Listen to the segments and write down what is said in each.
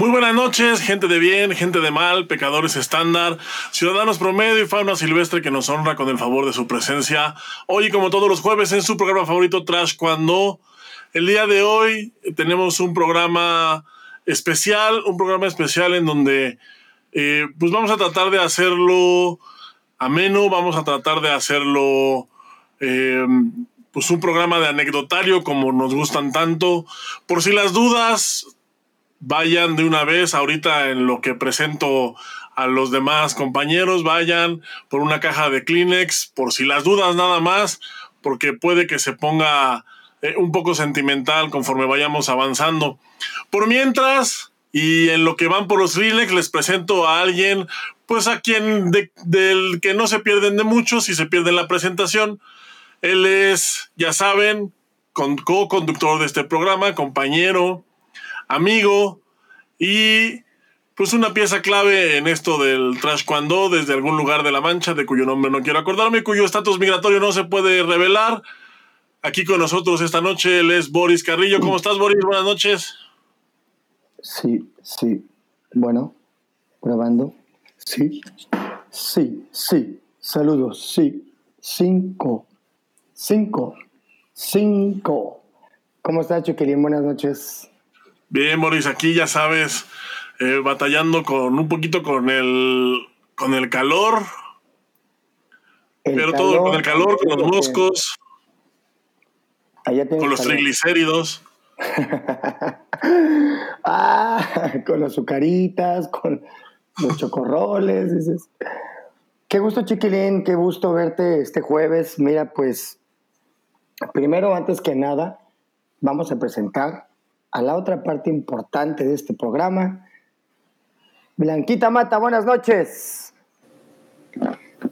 Muy buenas noches, gente de bien, gente de mal, pecadores estándar, ciudadanos promedio y fauna silvestre que nos honra con el favor de su presencia. Hoy, como todos los jueves, en su programa favorito Trash Cuando. El día de hoy tenemos un programa especial, un programa especial en donde eh, pues vamos a tratar de hacerlo ameno, vamos a tratar de hacerlo eh, pues un programa de anecdotario como nos gustan tanto. Por si las dudas, vayan de una vez ahorita en lo que presento a los demás compañeros, vayan por una caja de Kleenex, por si las dudas nada más, porque puede que se ponga eh, un poco sentimental conforme vayamos avanzando. Por mientras, y en lo que van por los Kleenex, les presento a alguien, pues a quien del que no se pierden de mucho si se pierden la presentación. Él es, ya saben, co-conductor de este programa, compañero, amigo y pues una pieza clave en esto del trash cuando desde algún lugar de la mancha de cuyo nombre no quiero acordarme, cuyo estatus migratorio no se puede revelar. Aquí con nosotros esta noche él es Boris Carrillo. ¿Cómo estás, Boris? Buenas noches. Sí, sí. Bueno, grabando. Sí, sí, sí. Saludos. Sí. Cinco. Cinco. Cinco. ¿Cómo estás, Chiquilín? Buenas noches. Bien, Boris, aquí ya sabes, eh, batallando con un poquito con el, con el calor. pero todo con el calor, con los moscos. con los triglicéridos. ah, con las azucaritas, con los chocorroles. Dices. Qué gusto, chiquilín, qué gusto verte este jueves. Mira, pues, primero, antes que nada, vamos a presentar a la otra parte importante de este programa. Blanquita Mata, buenas noches.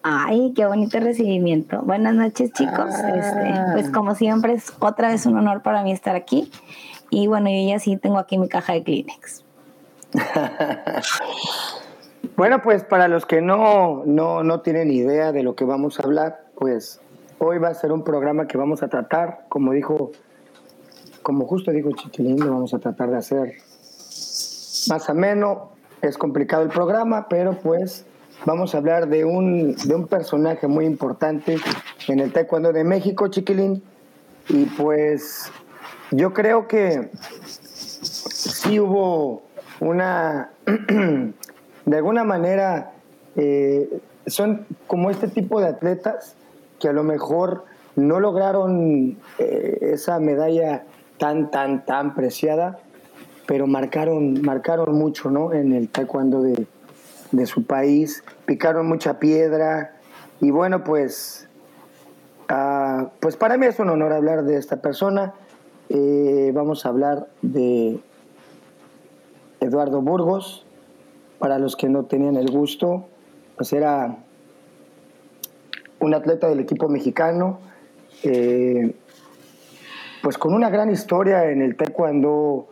Ay, qué bonito recibimiento. Buenas noches, chicos. Ah. Este, pues como siempre es otra vez un honor para mí estar aquí. Y bueno, yo ya sí tengo aquí mi caja de Kleenex. bueno, pues para los que no, no, no tienen idea de lo que vamos a hablar, pues hoy va a ser un programa que vamos a tratar, como dijo como justo dijo Chiquilín, lo vamos a tratar de hacer más ameno. Es complicado el programa, pero pues vamos a hablar de un, de un personaje muy importante en el taekwondo de México, Chiquilín. Y pues yo creo que sí hubo una, de alguna manera, eh, son como este tipo de atletas que a lo mejor no lograron eh, esa medalla tan, tan, tan preciada, pero marcaron, marcaron mucho, ¿no? En el taekwondo de, de su país, picaron mucha piedra y bueno, pues, uh, pues para mí es un honor hablar de esta persona. Eh, vamos a hablar de Eduardo Burgos. Para los que no tenían el gusto, pues era un atleta del equipo mexicano. Eh, pues con una gran historia en el taekwondo,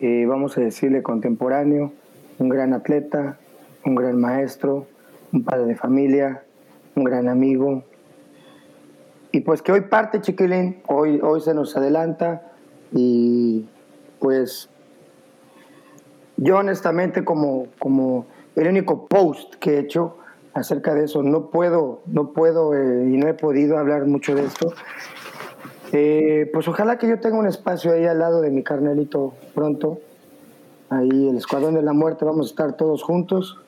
eh, vamos a decirle contemporáneo, un gran atleta, un gran maestro, un padre de familia, un gran amigo. Y pues que hoy parte Chiquilín, hoy, hoy se nos adelanta y pues yo honestamente como, como el único post que he hecho acerca de eso, no puedo, no puedo eh, y no he podido hablar mucho de esto, eh, pues ojalá que yo tenga un espacio ahí al lado de mi carnelito pronto. Ahí el Escuadrón de la Muerte, vamos a estar todos juntos.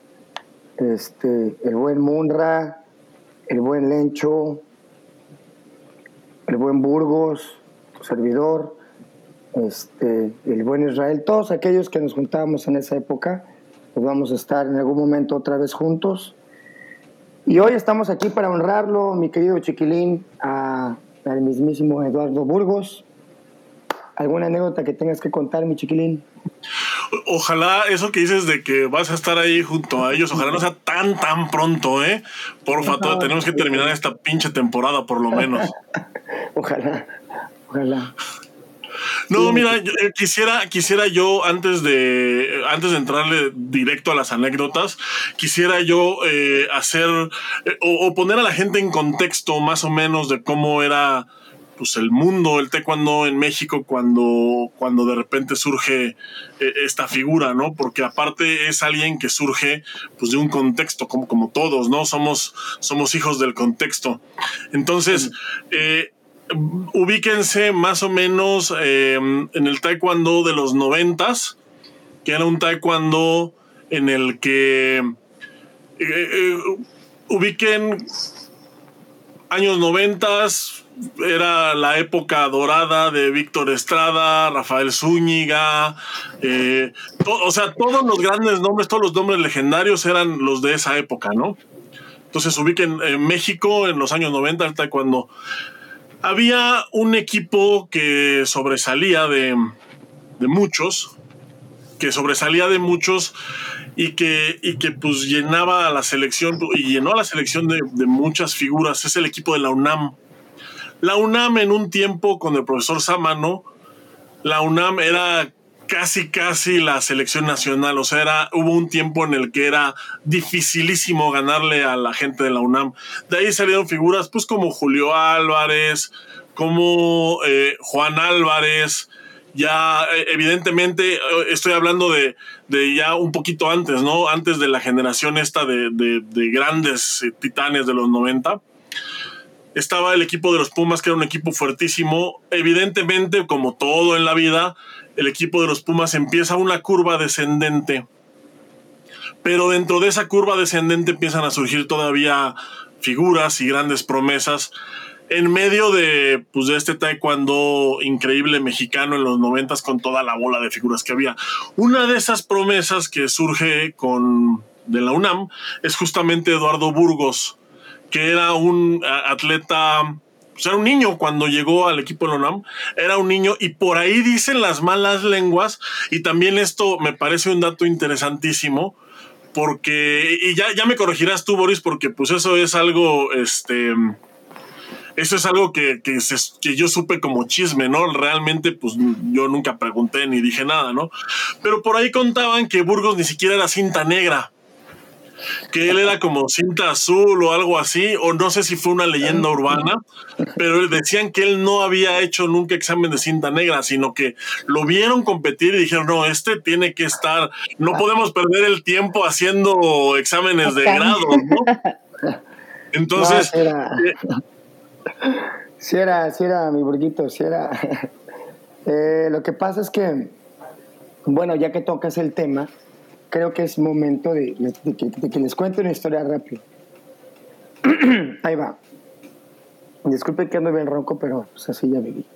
Este, el buen Munra, el buen Lencho, el buen Burgos, tu servidor, este, el buen Israel, todos aquellos que nos juntábamos en esa época, pues vamos a estar en algún momento otra vez juntos. Y hoy estamos aquí para honrarlo, mi querido Chiquilín, a al mismísimo Eduardo Burgos. ¿Alguna anécdota que tengas que contar, mi chiquilín? Ojalá eso que dices de que vas a estar ahí junto a ellos, ojalá no sea tan, tan pronto, ¿eh? Porfa, no, tenemos que terminar esta pinche temporada por lo menos. ojalá, ojalá. No, mira, yo, eh, quisiera, quisiera yo, antes de, antes de entrarle directo a las anécdotas, quisiera yo eh, hacer eh, o, o, poner a la gente en contexto más o menos de cómo era pues el mundo, el taekwondo en México cuando, cuando de repente surge eh, esta figura, ¿no? Porque aparte es alguien que surge pues de un contexto, como, como todos, ¿no? Somos, somos hijos del contexto. Entonces, eh, ubíquense más o menos eh, en el taekwondo de los noventas, que era un taekwondo en el que ubiquen años noventas, era la época dorada de Víctor Estrada, Rafael Zúñiga, eh, o sea, todos los grandes nombres, todos los nombres legendarios eran los de esa época, ¿no? Entonces ubiquen en México en los años 90, cuando había un equipo que sobresalía de, de muchos, que sobresalía de muchos y que, y que pues llenaba a la selección y llenó a la selección de, de muchas figuras. Es el equipo de la UNAM. La UNAM en un tiempo con el profesor Samano, la UNAM era casi, casi la selección nacional. O sea, era, hubo un tiempo en el que era dificilísimo ganarle a la gente de la UNAM. De ahí salieron figuras, pues como Julio Álvarez, como eh, Juan Álvarez. Ya, eh, evidentemente, eh, estoy hablando de, ya un poquito antes, ¿no? Antes de la generación esta de, de, de grandes titanes de los 90 estaba el equipo de los Pumas, que era un equipo fuertísimo. Evidentemente, como todo en la vida, el equipo de los Pumas empieza una curva descendente. Pero dentro de esa curva descendente empiezan a surgir todavía figuras y grandes promesas. En medio de, pues, de este taekwondo increíble mexicano en los noventas con toda la bola de figuras que había. Una de esas promesas que surge con de la UNAM es justamente Eduardo Burgos, que era un atleta, pues era un niño cuando llegó al equipo de la UNAM, era un niño y por ahí dicen las malas lenguas y también esto me parece un dato interesantísimo porque, y ya, ya me corregirás tú, Boris, porque pues eso es algo, este, eso es algo que, que, que, yo supe como chisme, ¿no? Realmente, pues yo nunca pregunté ni dije nada, ¿no? Pero por ahí contaban que Burgos ni siquiera era cinta negra que él era como cinta azul o algo así, o no sé si fue una leyenda urbana, pero decían que él no había hecho nunca examen de cinta negra, sino que lo vieron competir y dijeron, no, este tiene que estar, no podemos perder el tiempo haciendo exámenes de grado, ¿no? Entonces... No, era, eh, sí era, mi burguito, sí era. Eh, lo que pasa es que, bueno, ya que tocas el tema, creo que es momento de, que, les cuente una historia rápida. Ahí va. Disculpe que ando bien ronco, pero pues así ya viví.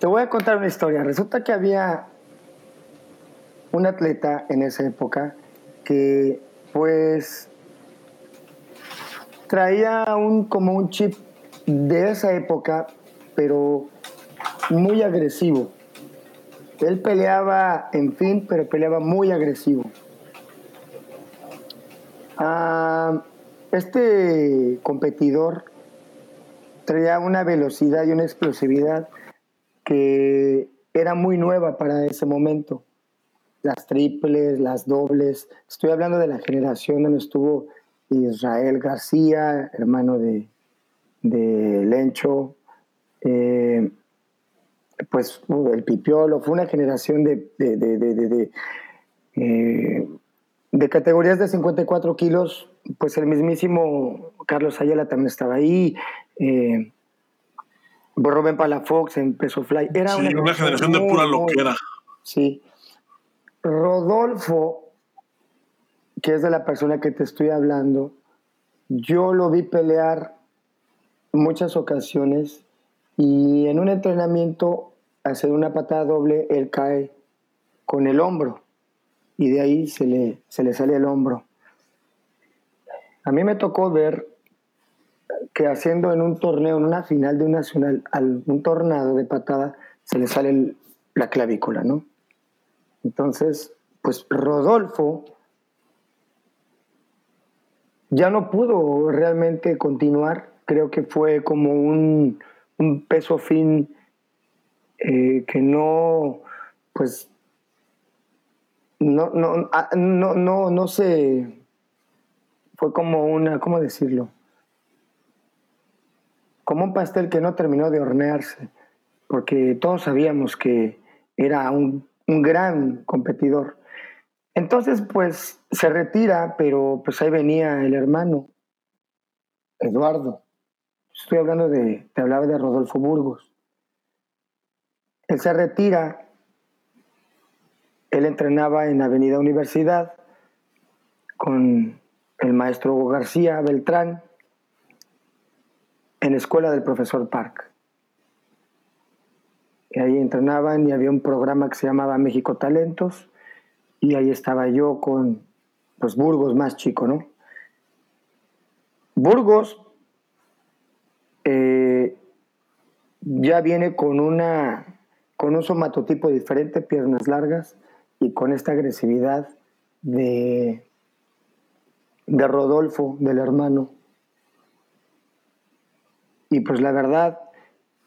Te voy a contar una historia. Resulta que había un atleta en esa época que pues traía un como un chip de esa época, pero muy agresivo. Él peleaba, en fin, pero peleaba muy agresivo. Ah, este competidor traía una velocidad y una explosividad que era muy nueva para ese momento. Las triples, las dobles. Estoy hablando de la generación donde estuvo Israel García, hermano de, de Lencho. Eh, pues el pipiolo, fue una generación de, de, de, de, eh, de categorías de 54 kilos, pues el mismísimo Carlos Ayala también estaba ahí, eh, Rubén Palafox en Peso Fly. Era sí, una, una, generación de pura loquera. Sí. Rodolfo, que es de la persona que te estoy hablando, yo lo vi pelear muchas ocasiones y en un entrenamiento, hacer una patada doble, él cae con el hombro y de ahí se le, se le sale el hombro. A mí me tocó ver que haciendo en un torneo, en una final de un nacional, un tornado de patada, se le sale la clavícula, ¿no? Entonces, pues Rodolfo ya no pudo realmente continuar, creo que fue como un, un peso fin eh, que no, pues, no, no, ah, no, no, no se, fue como una, ¿cómo decirlo? como un pastel que no terminó de hornearse, porque todos sabíamos que era un, un gran competidor. Entonces, pues se retira, pero pues ahí venía el hermano, Eduardo. Estoy hablando de, te hablaba de Rodolfo Burgos. Él se retira, él entrenaba en Avenida Universidad con el maestro García Beltrán en la escuela del profesor Park. Y ahí entrenaban y había un programa que se llamaba México Talentos y ahí estaba yo con pues Burgos más chico, ¿no? Burgos eh, ya viene con una con un somatotipo diferente, piernas largas y con esta agresividad de de Rodolfo, del hermano. Y pues la verdad,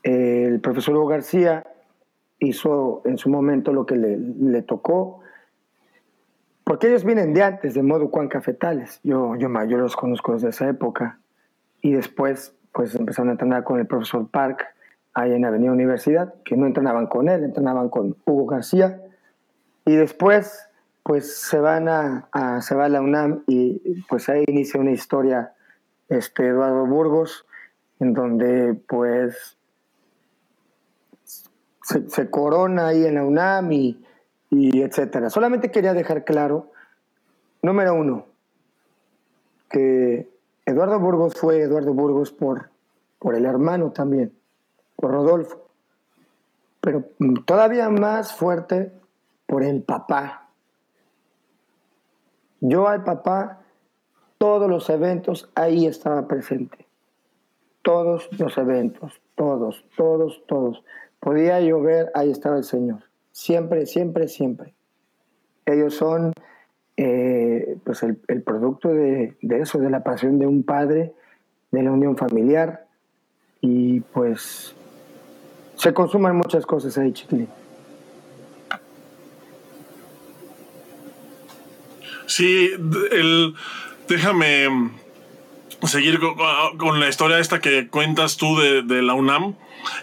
el profesor Hugo García hizo en su momento lo que le, le, tocó, porque ellos vienen de antes, de modo Juan Cafetales. Yo, yo, yo los conozco desde esa época. Y después, pues empezaron a entrenar con el profesor Park, ahí en Avenida Universidad, que no entrenaban con él, entrenaban con Hugo García. Y después pues se van a, se va a la UNAM y pues ahí inicia una historia este Eduardo Burgos en donde pues se, corona ahí en la UNAM y, y, etcétera. Solamente quería dejar claro, número uno, que Eduardo Burgos fue Eduardo Burgos por, por el hermano también, por Rodolfo, pero todavía más fuerte por el papá, yo al papá, todos los eventos, ahí estaba presente. Todos los eventos, todos, todos, todos. Podía llover, ahí estaba el Señor. Siempre, siempre, siempre. Ellos son eh, pues el, producto de, eso, de la pasión de un padre, de la unión familiar. Y pues se consuman muchas cosas ahí, Chiquilín. Sí, el, déjame seguir con, la historia esta que cuentas tú de, la UNAM.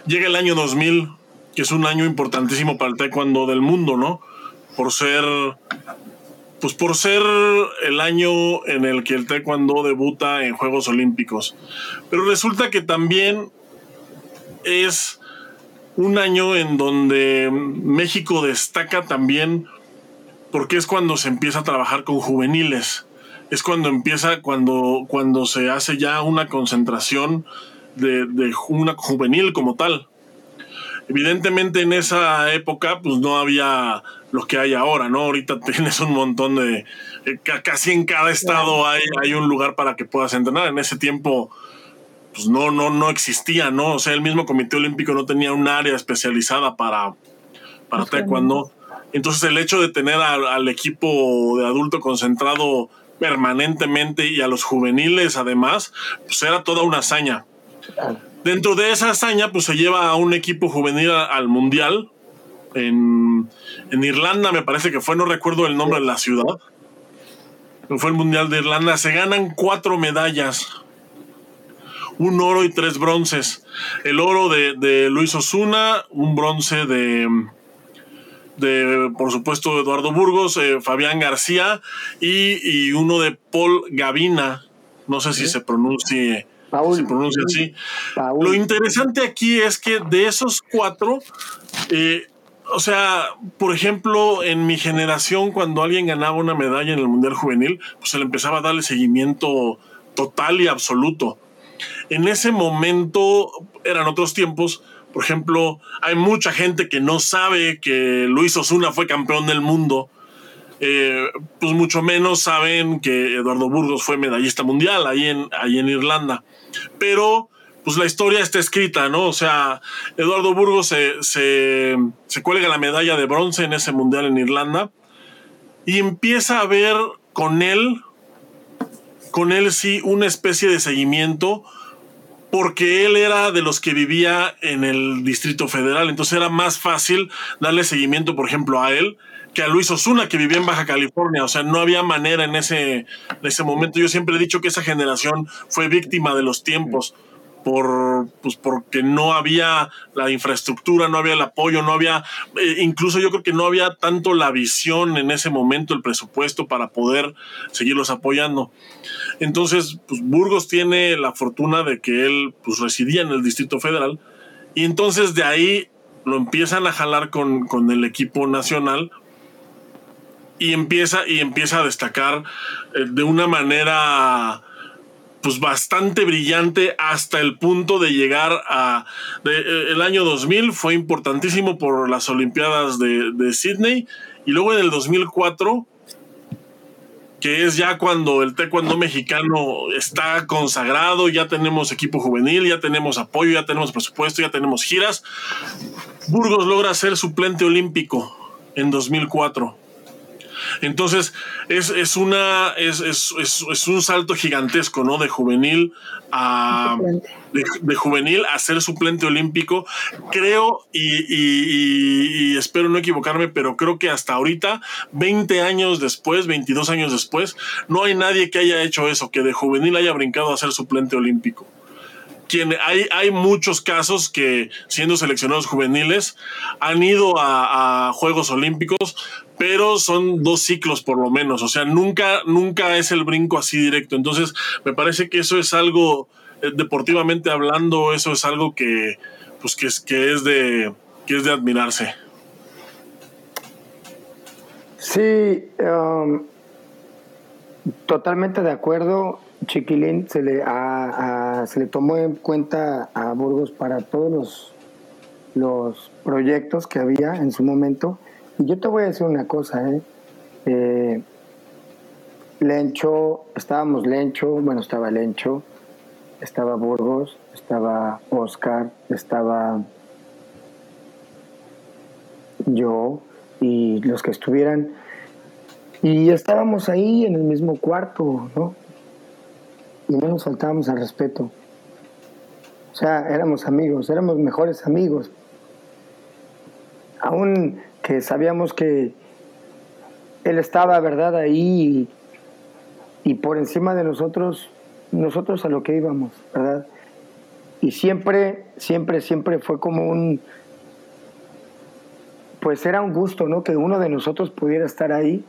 Llega el año 2000, que es un año importantísimo para el taekwondo del mundo, ¿no? Por ser, pues por ser el año en el que el taekwondo debuta en Juegos Olímpicos. Pero resulta que también es un año en donde México destaca también porque es cuando se empieza a trabajar con juveniles. Es cuando empieza, cuando, cuando se hace ya una concentración de, de una juvenil como tal. Evidentemente en esa época pues no había lo que hay ahora, ¿no? Ahorita tienes un montón de... Eh, casi en cada estado hay, hay un lugar para que puedas entrenar. En ese tiempo pues no, no, no existía, ¿no? O sea, el mismo Comité Olímpico no tenía un área especializada para, para taekwondo. Entonces el hecho de tener al, equipo de adulto concentrado permanentemente y a los juveniles además, pues era toda una hazaña. Dentro de esa hazaña, pues se lleva a un equipo juvenil al Mundial. En, Irlanda me parece que fue, no recuerdo el nombre de la ciudad. Fue el Mundial de Irlanda. Se ganan cuatro medallas. Un oro y tres bronces. El oro de, de Luis Osuna, un bronce de, de, por supuesto, Eduardo Burgos, eh, Fabián García y, uno de Paul Gavina. No sé si se pronuncie, pronuncia así. Lo interesante aquí es que de esos cuatro, eh, o sea, por ejemplo, en mi generación, cuando alguien ganaba una medalla en el Mundial Juvenil, pues se le empezaba a darle seguimiento total y absoluto. En ese momento, eran otros tiempos, por ejemplo, hay mucha gente que no sabe que Luis Osuna fue campeón del mundo. Eh, pues mucho menos saben que Eduardo Burgos fue medallista mundial ahí en, ahí en Irlanda. Pero pues la historia está escrita, ¿no? O sea, Eduardo Burgos se, se, se, cuelga la medalla de bronce en ese mundial en Irlanda y empieza a ver con él, con él sí, una especie de seguimiento porque él era de los que vivía en el Distrito Federal, entonces era más fácil darle seguimiento, por ejemplo, a él que a Luis Osuna, que vivía en Baja California. O sea, no había manera en ese, en ese momento. Yo siempre he dicho que esa generación fue víctima de los tiempos, por pues porque no había la infraestructura, no había el apoyo, no había, eh, incluso yo creo que no había tanto la visión en ese momento, el presupuesto para poder seguirlos apoyando. Entonces, pues Burgos tiene la fortuna de que él pues residía en el Distrito Federal y entonces de ahí lo empiezan a jalar con, con el equipo nacional y empieza, y empieza a destacar eh, de una manera pues bastante brillante hasta el punto de llegar a eh, el año 2000 fue importantísimo por las Olimpiadas de, de Sydney y luego en el 2004 que es ya cuando el taekwondo mexicano está consagrado, ya tenemos equipo juvenil, ya tenemos apoyo, ya tenemos presupuesto, ya tenemos giras. Burgos logra ser suplente olímpico en 2004. Entonces, es, una, es, un salto gigantesco, ¿no? De juvenil a. De, juvenil a ser suplente olímpico. Creo, y, espero no equivocarme, pero creo que hasta ahorita, 20 años después, 22 años después, no hay nadie que haya hecho eso, que de juvenil haya brincado a ser suplente olímpico. hay, hay, muchos casos que siendo seleccionados juveniles han ido a, a, Juegos Olímpicos, pero son dos ciclos por lo menos, o sea, nunca, nunca es el brinco así directo. Entonces, me parece que eso es algo, eh, deportivamente hablando, eso es algo que, pues, que es, que es de, que es de admirarse. Sí, um, totalmente de acuerdo. Chiquilín se le, se le tomó en cuenta a Burgos para todos los, los proyectos que había en su momento yo te voy a decir una cosa, ¿eh? ¿eh? Lencho, estábamos Lencho, bueno, estaba Lencho, estaba Burgos, estaba Oscar, estaba yo y los que estuvieran. Y estábamos ahí en el mismo cuarto, ¿no? Y no nos faltábamos al respeto. O sea, éramos amigos, éramos mejores amigos. Aún que sabíamos que Él estaba, ¿verdad?, ahí y, por encima de nosotros, nosotros a lo que íbamos, ¿verdad? Y siempre, siempre, siempre fue como un, pues era un gusto, ¿no? Que uno de nosotros pudiera estar ahí.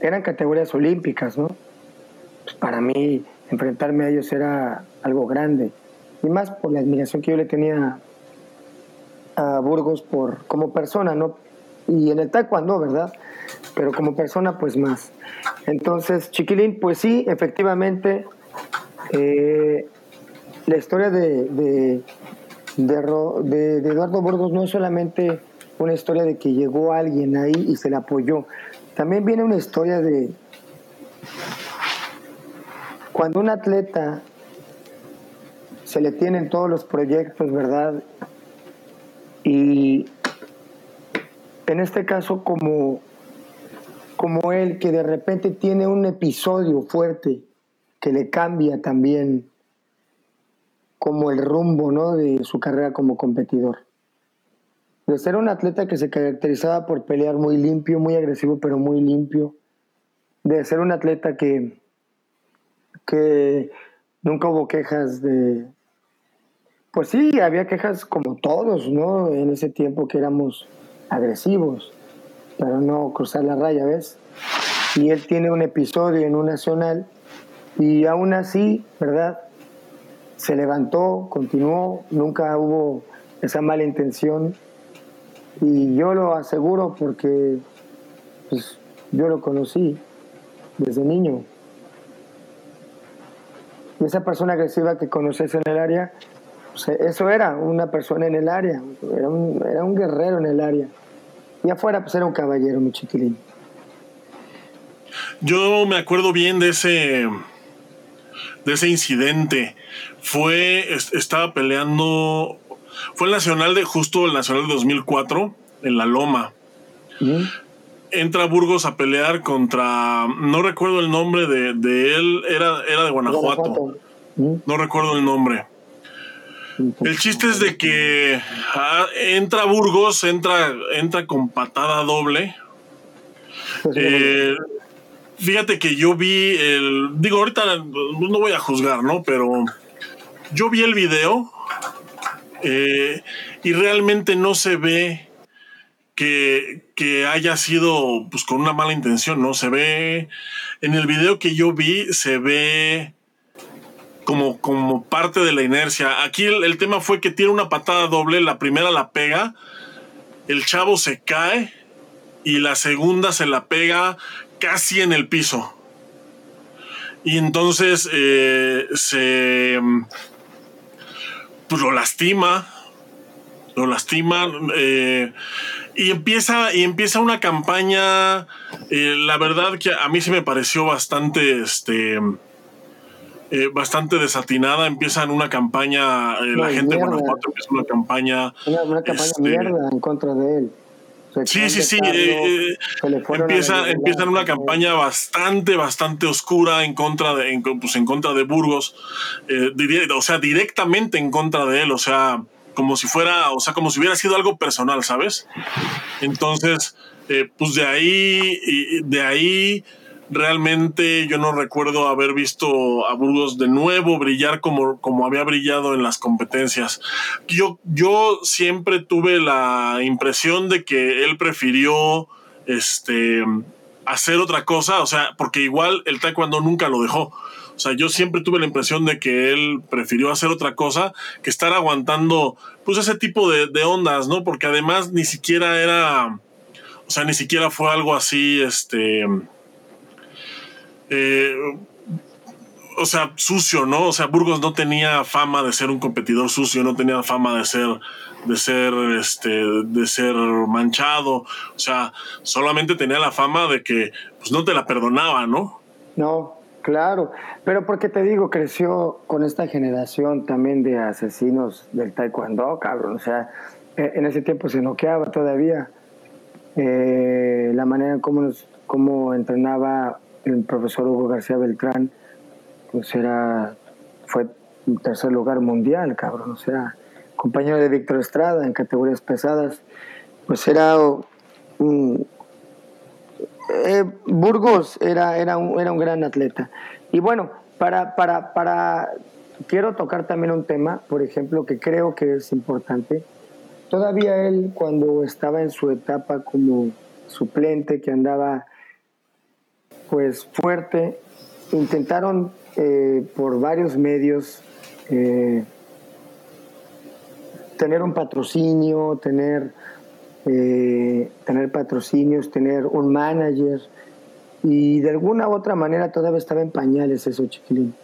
Eran categorías olímpicas, ¿no? Pues para mí enfrentarme a ellos era algo grande. Y más por la admiración que yo le tenía a Burgos por como persona, ¿no? Y en el taekwondo, ¿verdad? Pero como persona, pues más. Entonces, Chiquilín, pues sí, efectivamente, eh, la historia de, de, de, Eduardo Burgos no es solamente una historia de que llegó alguien ahí y se le apoyó. También viene una historia de cuando un atleta se le tienen todos los proyectos, ¿verdad? Y en este caso como, como él, que de repente tiene un episodio fuerte que le cambia también como el rumbo ¿no? de su carrera como competidor. De ser un atleta que se caracterizaba por pelear muy limpio, muy agresivo, pero muy limpio. De ser un atleta que, que nunca hubo quejas de, pues sí, había quejas como todos, ¿no? En ese tiempo que éramos agresivos, pero no cruzar la raya, ¿ves? Y él tiene un episodio en un nacional y aún así, ¿verdad? Se levantó, continuó, nunca hubo esa mala intención y yo lo aseguro porque pues, yo lo conocí desde niño. Y esa persona agresiva que conoces en el área, eso era una persona en el área, era un, era un guerrero en el área. Y afuera, pues era un caballero, mi chiquilín. Yo me acuerdo bien de ese de ese incidente. Fue, estaba peleando, fue el nacional de, justo el nacional de 2004, en La Loma. Entra Burgos a pelear contra, no recuerdo el nombre de, de él, era, era de Guanajuato. No recuerdo el nombre. El chiste es de que ah, entra Burgos, entra, entra con patada doble. Pues eh, fíjate que yo vi el. Digo, ahorita no voy a juzgar, ¿no? Pero yo vi el video eh, y realmente no se ve que, haya sido pues con una mala intención, ¿no? Se ve, en el video que yo vi, se ve como, como parte de la inercia. Aquí el, tema fue que tiene una patada doble, la primera la pega, el chavo se cae y la segunda se la pega casi en el piso. Y entonces eh, se pues lo lastima, lo lastima eh, y empieza y empieza una campaña. Eh, la verdad que a mí se me pareció bastante, este, eh, bastante desatinada. Empiezan una campaña, la gente de Guanajuato empieza una campaña, una, campaña este, mierda en contra de él. Sí, sí, sí. empieza, empiezan una campaña bastante, bastante oscura en contra de, en, pues en contra de Burgos. o sea, directamente en contra de él. O sea, como si fuera, o sea, como si hubiera sido algo personal, ¿sabes? Entonces, eh, pues de ahí, de ahí realmente yo no recuerdo haber visto a Burgos de nuevo brillar como, como había brillado en las competencias. Yo, yo siempre tuve la impresión de que él prefirió este, hacer otra cosa, o sea, porque igual el taekwondo nunca lo dejó. O sea, yo siempre tuve la impresión de que él prefirió hacer otra cosa que estar aguantando, pues, ese tipo de, ondas, ¿no? Porque además ni siquiera era, o sea, ni siquiera fue algo así, este, eh, o sea, sucio, ¿no? O sea, Burgos no tenía fama de ser un competidor sucio, no tenía fama de ser, de ser, este, de ser manchado. O sea, solamente tenía la fama de que, pues, no te la perdonaba, ¿no? No, Claro, pero porque te digo, creció con esta generación también de asesinos del taekwondo, cabrón. O sea, e, en ese tiempo se noqueaba todavía. Eh, la manera en cómo, cómo entrenaba el profesor Hugo García Beltrán, pues era, fue tercer lugar mundial, cabrón. O sea, compañero de Víctor Estrada en categorías pesadas. Pues era eh, Burgos era, era, un, era un gran atleta. Y bueno, para, para, para, quiero tocar también un tema, por ejemplo, que creo que es importante. Todavía él, cuando estaba en su etapa como suplente, que andaba pues fuerte, intentaron eh, por varios medios eh, tener un patrocinio, tener eh, tener patrocinios, tener un manager. Y de alguna u otra manera todavía estaba en pañales eso, chiquilín.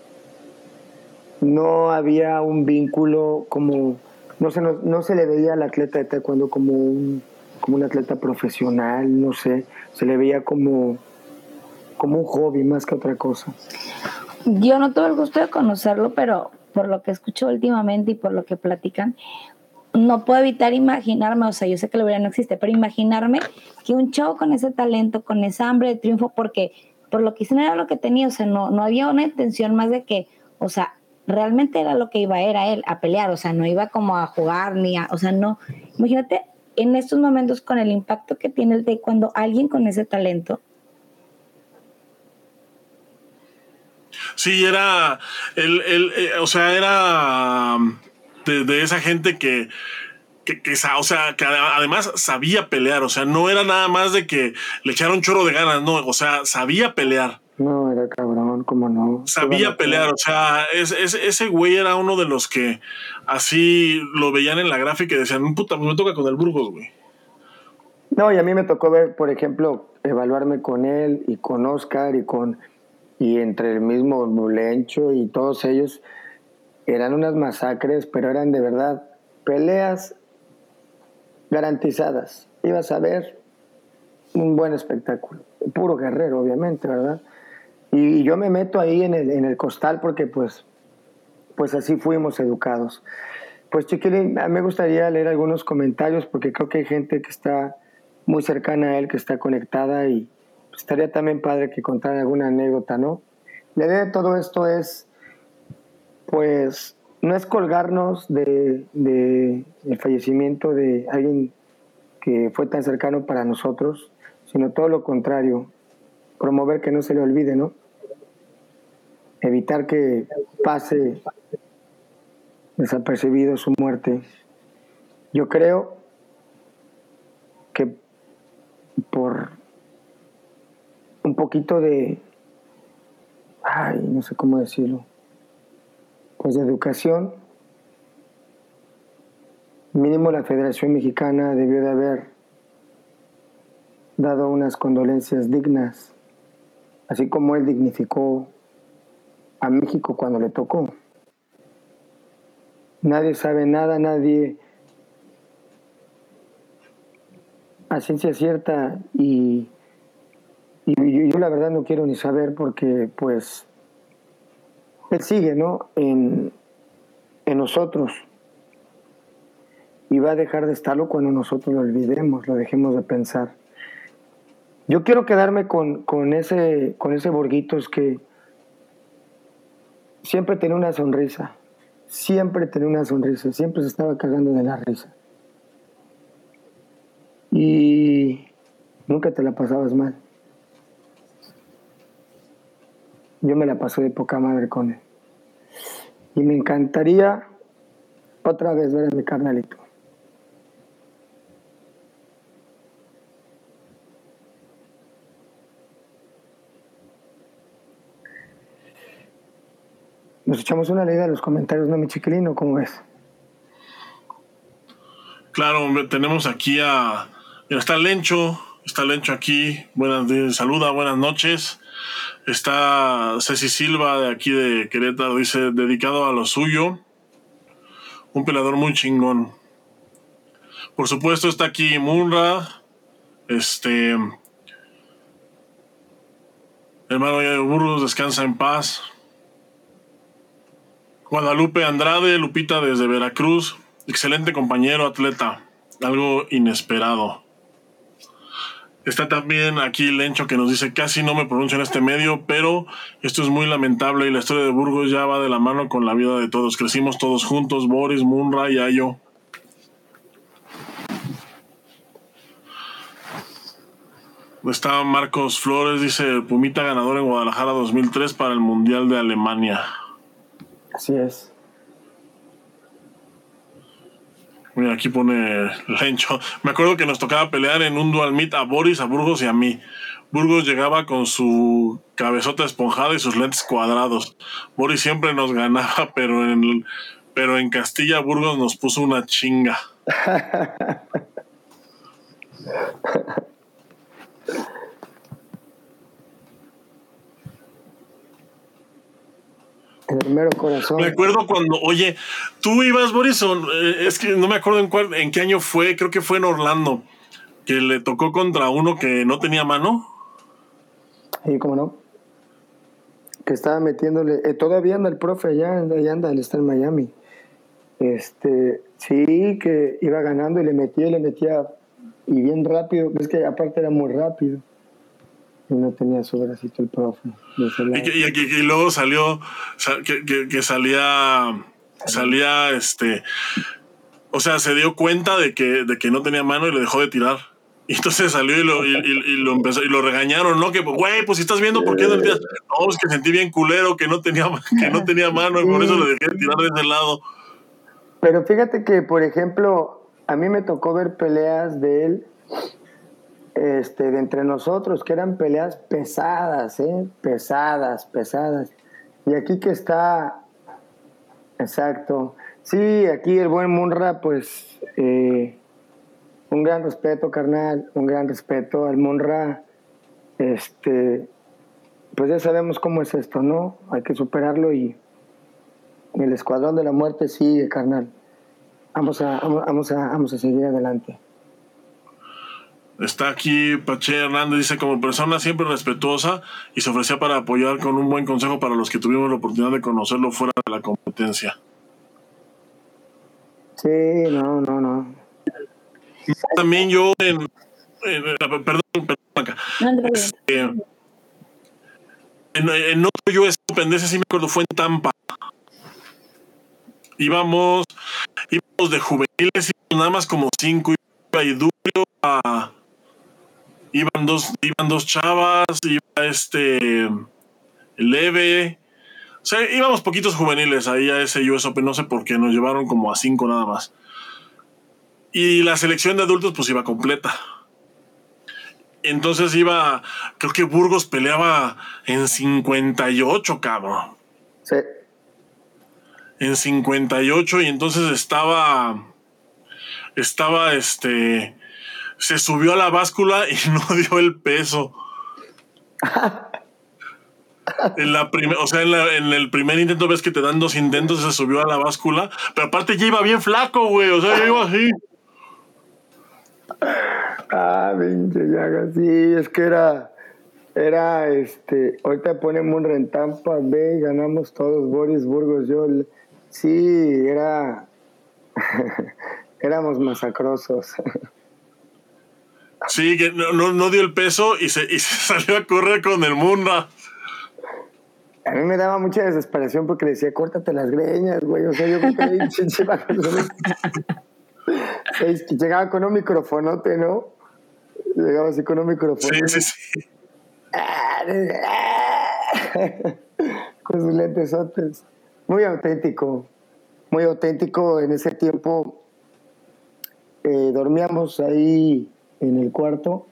No había un vínculo como, no se, no, se le veía al atleta de taekwondo como como un atleta profesional, no sé, se le veía como, como un hobby más que otra cosa. Yo no tuve el gusto de conocerlo, pero por lo que escucho últimamente y por lo que platican, no puedo evitar imaginarme, o sea, yo sé que la verdad no existe, pero imaginarme que un chavo con ese talento, con esa hambre de triunfo, porque por lo que hice no era lo que tenía, o sea, no, no había una intención más de que, o sea, realmente era lo que iba, era él, a pelear, o sea, no iba como a jugar ni a, o sea, no, imagínate en estos momentos con el impacto que tiene el cuando alguien con ese talento. Sí, era, el, el, eh, o sea, era de, esa gente que, que, o sea, que además sabía pelear, o sea, no era nada más de que le echaron chorro de ganas, no, o sea, sabía pelear. No, era cabrón, cómo no. Sabía pelear, o sea, ese güey era uno de los que así lo veían en la gráfica y decían, puta, me toca con el Burgos, güey. No, y a mí me tocó ver, por ejemplo, evaluarme con él y con Oscar y con y entre el mismo Mulencho y todos ellos eran unas masacres, pero eran de verdad peleas garantizadas. Ibas a ver un buen espectáculo. Puro guerrero, obviamente, ¿verdad? Y, yo me meto ahí en el, en el costal porque pues, pues así fuimos educados. Pues Chiquilín, me gustaría leer algunos comentarios porque creo que hay gente que está muy cercana a él, que está conectada y estaría también padre que contara alguna anécdota, ¿no? La idea de todo esto es pues no es colgarnos de, el fallecimiento de alguien que fue tan cercano para nosotros, sino todo lo contrario, promover que no se le olvide, ¿no? Evitar que pase desapercibido su muerte. Yo creo que por un poquito de, ay, no sé cómo decirlo, pues de educación, mínimo la Federación Mexicana debió de haber dado unas condolencias dignas, así como él dignificó a México cuando le tocó. Nadie sabe nada, nadie a ciencia cierta y, yo, la verdad no quiero ni saber porque pues él sigue, ¿no? En, en nosotros y va a dejar de estarlo cuando nosotros lo olvidemos, lo dejemos de pensar. Yo quiero quedarme con, con ese, con ese Borguitos que siempre tenía una sonrisa, siempre tenía una sonrisa, siempre se estaba cagando de la risa. Y nunca te la pasabas mal. Yo me la pasé de poca madre con él. Y me encantaría otra vez ver a mi carnalito. Nos echamos una leída de los comentarios, ¿no, mi chiquilino? ¿Cómo ves? Claro, tenemos aquí a. Está Lencho, está Lencho aquí. Buenas, saluda, buenas noches. Está Ceci Silva de aquí de Querétaro, dice, dedicado a lo suyo. Un pelador muy chingón. Por supuesto, está aquí Munra. Este. Hermano de Burgos, descansa en paz. Guadalupe Andrade, Lupita desde Veracruz, excelente compañero, atleta, algo inesperado. Está también aquí Lencho que nos dice, casi no me pronuncio en este medio, pero esto es muy lamentable y la historia de Burgos ya va de la mano con la vida de todos. Crecimos todos juntos, Boris, Munra y Ayo. Está Marcos Flores, dice Pumita ganador en Guadalajara 2003 para el Mundial de Alemania. Así es. Mira, aquí pone Lencho. Me acuerdo que nos tocaba pelear en un dual meet a Boris, a Burgos y a mí. Burgos llegaba con su cabezota esponjada y sus lentes cuadrados. Boris siempre nos ganaba, pero en, pero en Castilla Burgos nos puso una chinga. el corazón. Me acuerdo cuando, oye, tú ibas, Boris, eh, es que no me acuerdo en, en qué año fue, creo que fue en Orlando, que le tocó contra uno que no tenía mano. Sí, cómo no. Que estaba metiéndole, eh, todavía anda el profe allá, allá anda, él está en Miami. Este, sí, que iba ganando y le metía y le metía, y bien rápido, es que aparte era muy rápido no tenía su bracito el profe. Y, luego salió, que, salía, salía, este, o sea, se dio cuenta de que, de que no tenía mano y le dejó de tirar. Y entonces salió y lo, y, lo empezó, y lo regañaron, ¿no? Que, güey, pues si estás viendo, ¿por qué no tiras? No, es que sentí bien culero, que no tenía, que no tenía mano y por eso le dejé de tirar de ese lado. Pero fíjate que, por ejemplo, a mí me tocó ver peleas de él este, de entre nosotros, que eran peleas pesadas, ¿eh? pesadas, pesadas. Y aquí que está, exacto. Sí, aquí el buen Munra, pues, eh, un gran respeto, carnal, un gran respeto al Munra. Este, pues ya sabemos cómo es esto, ¿no? Hay que superarlo y el escuadrón de la muerte sigue, carnal. Vamos a, vamos a, vamos a seguir adelante. Está aquí Pache Hernández, dice como persona siempre respetuosa y se ofrecía para apoyar con un buen consejo para los que tuvimos la oportunidad de conocerlo fuera de la competencia. Sí, no, no, no. También yo en, perdón, perdón acá. Este, en, en otro US Open, ese sí me acuerdo, fue en Tampa. Íbamos, íbamos de juveniles, y nada más como cinco y duro a iban dos, iban dos chavas, iba este leve, sea, íbamos poquitos juveniles ahí a ese US Open, no sé por qué, nos llevaron como a cinco nada más. Y la selección de adultos pues iba completa. Entonces iba, creo que Burgos peleaba en 58, cabrón. Sí. En 58 y entonces estaba, estaba este, se subió a la báscula y no dio el peso. En la o sea, en, la- en el primer intento ves que te dan dos intentos, se subió a la báscula, pero aparte ya iba bien flaco, güey, o sea, ya iba así. Ah, pinche llaga, sí, es que era, era, este, ahorita ponemos un rentampa, ve, y ganamos todos, Boris Burgos, yo, sí, era, éramos masacrosos. Sí, que no, no, no dio el peso y se, y se salió a correr con el Munda. A mí me daba mucha desesperación porque le decía, córtate las greñas, güey, o sea, yo creo que llegaba con un- microfonote, ¿no? Llegaba así con un micrófono. Sí, sí, sí. con sus lentesotes. Muy auténtico, muy auténtico. En ese tiempo eh, dormíamos ahí en el cuarto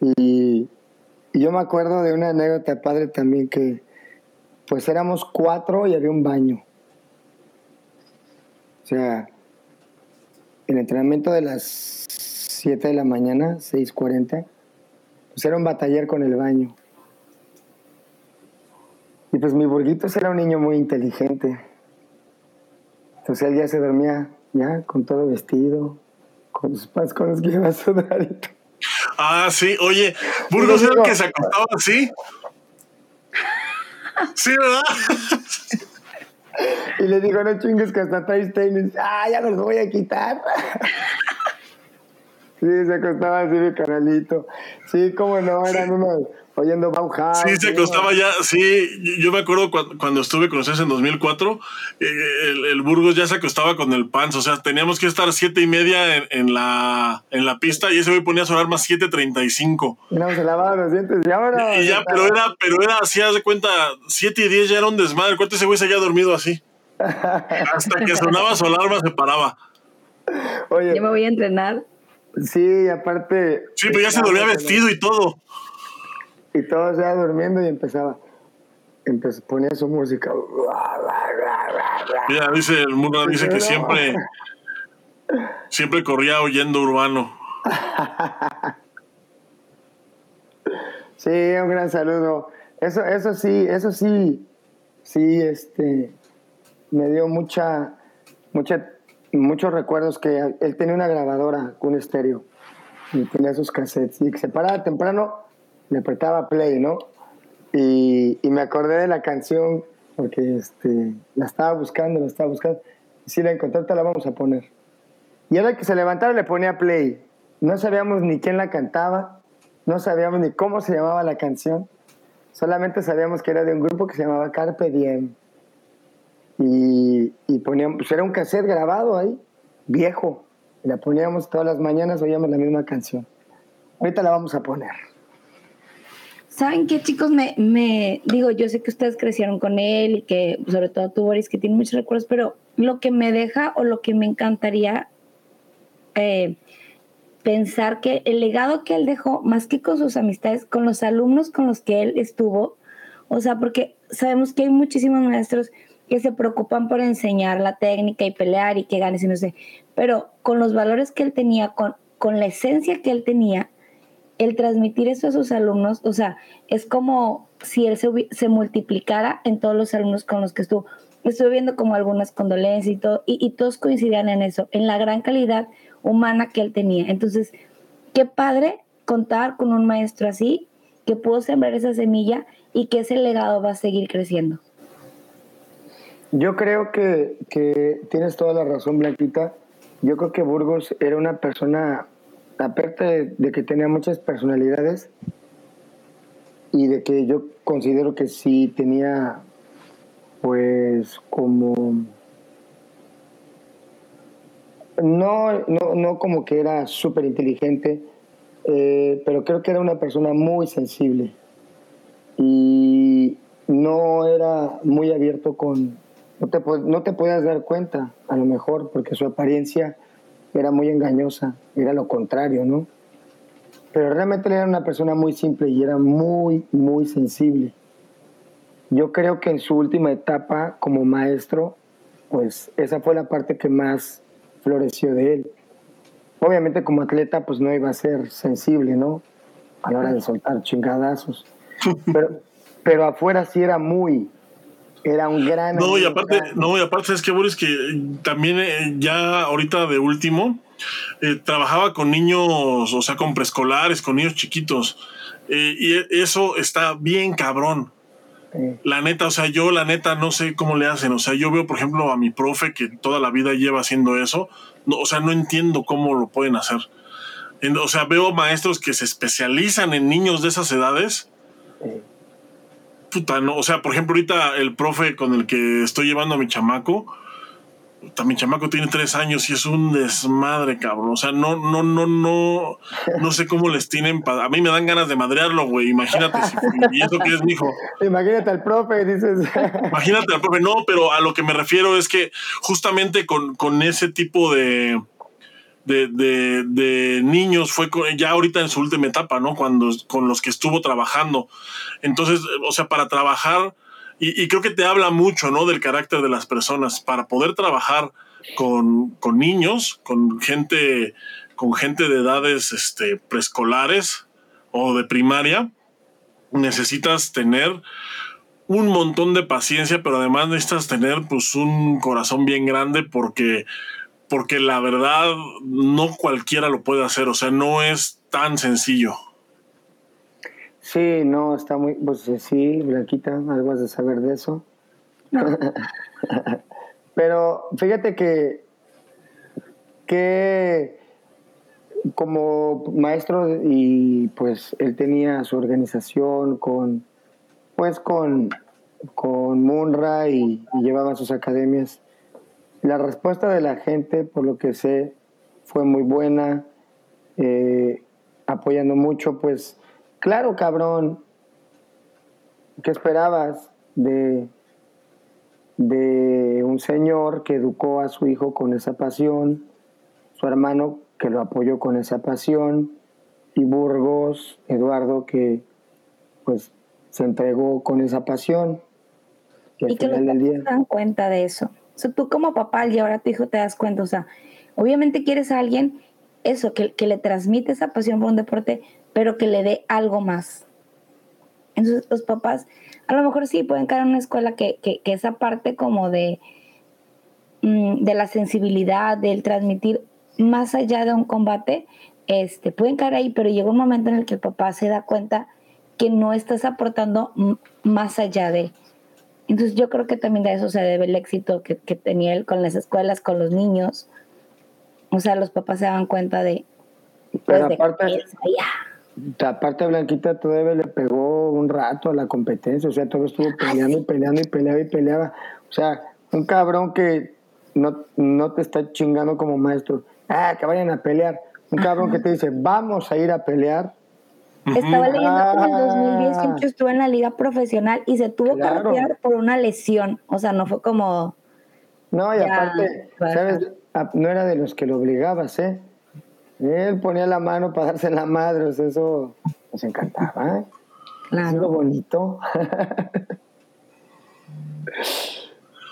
y, yo me acuerdo de una anécdota padre también que pues éramos cuatro y había un baño. O sea, el entrenamiento de las 7 de la mañana, 6.40, pues era un batallar con el baño. Y pues mi burguito era un niño muy inteligente. Entonces él ya se dormía, ya, con todo vestido, con sus pas con los que iba a sudar y todo. Ah, sí, oye, Burgos era el que se acostaba así. Sí, ¿verdad? Y le digo, no chingues que hasta traes tenis. Ah, ya los voy a quitar. Sí, se acostaba así mi canalito. Sí, cómo no, eran unos oyendo Bauhaus. Sí, se acostaba ya, sí, yo- me acuerdo cuando, cuando estuve con ustedes en 2004, eh, el, el Burgos ya se acostaba con el pants, o sea, teníamos que estar siete y media en, en la, en la pista y ese güey ponía a sonar más 7.35. Y no, se lavaba los dientes. Ya, bueno, Y ya, pero era, pero era así, haz de cuenta, 7 y 10 ya era un desmadre, el cuarto ese güey se había dormido así. Hasta que sonaba su alarma se paraba. Oye, Yo me voy a entrenar. sí, aparte. Sí, pero ya se en vestido y todo. Y todos ya durmiendo y empezaba. Empezó, ponía su música. Mira, dice el Murra, dice que siempre, siempre corría oyendo urbano. Sí, un gran saludo. Eso, eso sí, eso sí, sí, este, me dio mucha, mucha, muchos recuerdos que él tenía una grabadora con un estéreo y tenía sus cassettes y que se paraba temprano, le apretaba play, ¿no? Y, me acordé de la canción porque este, la estaba buscando, la estaba buscando. Y si la encontré, te la vamos a poner. Y era que se levantara le ponía play. No sabíamos ni quién la cantaba, no sabíamos ni cómo se llamaba la canción. Solamente sabíamos que era de un grupo que se llamaba Carpe Diem. Y, y poníamos, pues era un cassette grabado ahí, viejo. Y la poníamos todas las mañanas, oíamos la misma canción. Ahorita la vamos a poner. ¿Saben qué, chicos? Me, me digo, yo sé que ustedes crecieron con él y que, sobre todo tú, Boris, que tiene muchos recuerdos, pero lo que me deja o lo que me encantaría eh, pensar que el legado que él dejó, más que con sus amistades, con los alumnos con los que él estuvo, o sea, porque sabemos que hay muchísimos maestros que se preocupan por enseñar la técnica y pelear y que ganes y no sé, pero con los valores que él tenía, con, con la esencia que él tenía, el transmitir eso a sus alumnos, o sea, es como si él se, se multiplicara en todos los alumnos con los que estuvo. Estuve viendo como algunas condolencias y todo, y, y todos coincidían en eso, en la gran calidad humana que él tenía. Entonces, qué padre contar con un maestro así, que pudo sembrar esa semilla y que ese legado va a seguir creciendo. Yo creo que tienes toda la razón, Blanquita. Yo creo que Burgos era una persona, aparte de, que tenía muchas personalidades y de que yo considero que sí tenía, pues, como. No, no, no como que era súper inteligente, eh, pero creo que era una persona muy sensible. Y, no era muy abierto con, no te, no te podías dar cuenta, a lo mejor, porque su apariencia era muy engañosa, era lo contrario, ¿no? Pero realmente era una persona muy simple y era muy, muy sensible. Yo creo que en su última etapa como maestro, pues esa fue la parte que más floreció de él. Obviamente como atleta, pues no iba a ser sensible, ¿no? A la hora de soltar chingadazos. Pero, pero afuera sí era muy, era un gran. No, y aparte, no, y aparte es que Boris, que también eh, ya ahorita de último, eh, trabajaba con niños, o sea, con preescolares, con niños chiquitos. Eh, y eso está bien cabrón. La neta, o sea, yo la neta no sé cómo le hacen. O sea, yo veo, por ejemplo, a mi profe que toda la vida lleva haciendo eso. No, o sea, no entiendo cómo lo pueden hacer. o sea, veo maestros que se especializan en niños de esas edades puta, no, o sea, por ejemplo, ahorita el profe con el que estoy llevando a mi chamaco, mi chamaco tiene tres años y es un desmadre, cabrón. O sea, no, no, no, no, no sé cómo les tienen. A mí me dan ganas de madrearlo, güey. Imagínate si. ¿Y eso que es mi hijo? Imagínate al profe, dices. Imagínate al profe. No, pero a lo que me refiero es que justamente con, con ese tipo de de, niños fue ya ahorita en su última etapa, ¿no? Cuando con los que estuvo trabajando. Entonces, o sea, para trabajar, y, creo que te habla mucho, ¿no? Del carácter de las personas, para poder trabajar con, niños, con gente, con gente de edades este, preescolares o de primaria, necesitas tener un montón de paciencia, pero además necesitas tener pues un corazón bien grande porque porque la verdad no cualquiera lo puede hacer, o sea, no es tan sencillo. Sí, no, está muy, pues sí, Blanquita, algo has de saber de eso. Pero fíjate que, que como maestro y pues él tenía su organización con, pues con, con Munra y llevaba sus academias la respuesta de la gente, por lo que sé, fue muy buena, eh, apoyando mucho, pues, claro, cabrón, ¿qué esperabas de, de un señor que educó a su hijo con esa pasión, su hermano que lo apoyó con esa pasión, y Burgos, Eduardo, que pues se entregó con esa pasión. Y, que los se dan cuenta de eso. O sea, tú como papá y ahora tu hijo te das cuenta, o sea, obviamente quieres a alguien, eso, que, que le transmite esa pasión por un deporte, pero que le dé algo más. Entonces los papás, a lo mejor sí pueden caer en una escuela que, que, que esa parte como de, mm, de la sensibilidad, del transmitir más allá de un combate, este, pueden caer ahí, pero llega un momento en el que el papá se da cuenta que no estás aportando más allá de, entonces yo creo que también de eso se debe el éxito que, tenía él con las escuelas, con los niños. O sea, los papás se dan cuenta de... Pues, Pero aparte, aparte Blanquita todavía le pegó un rato a la competencia, o sea, todo estuvo peleando y peleando y peleaba y peleaba. O sea, un cabrón que no, no te está chingando como maestro. Ah, que vayan a pelear. Un cabrón que te dice, vamos a ir a pelear estaba leyendo que en el 2018 ah. estuvo en la liga profesional y se tuvo que retirar por una lesión. O sea, no fue como. No, y aparte, ¿sabes? Ah, no era de los que lo obligabas, ¿eh? Él ponía la mano para darse la madre, o sea, eso nos encantaba, ¿eh? Claro. Es lo bonito.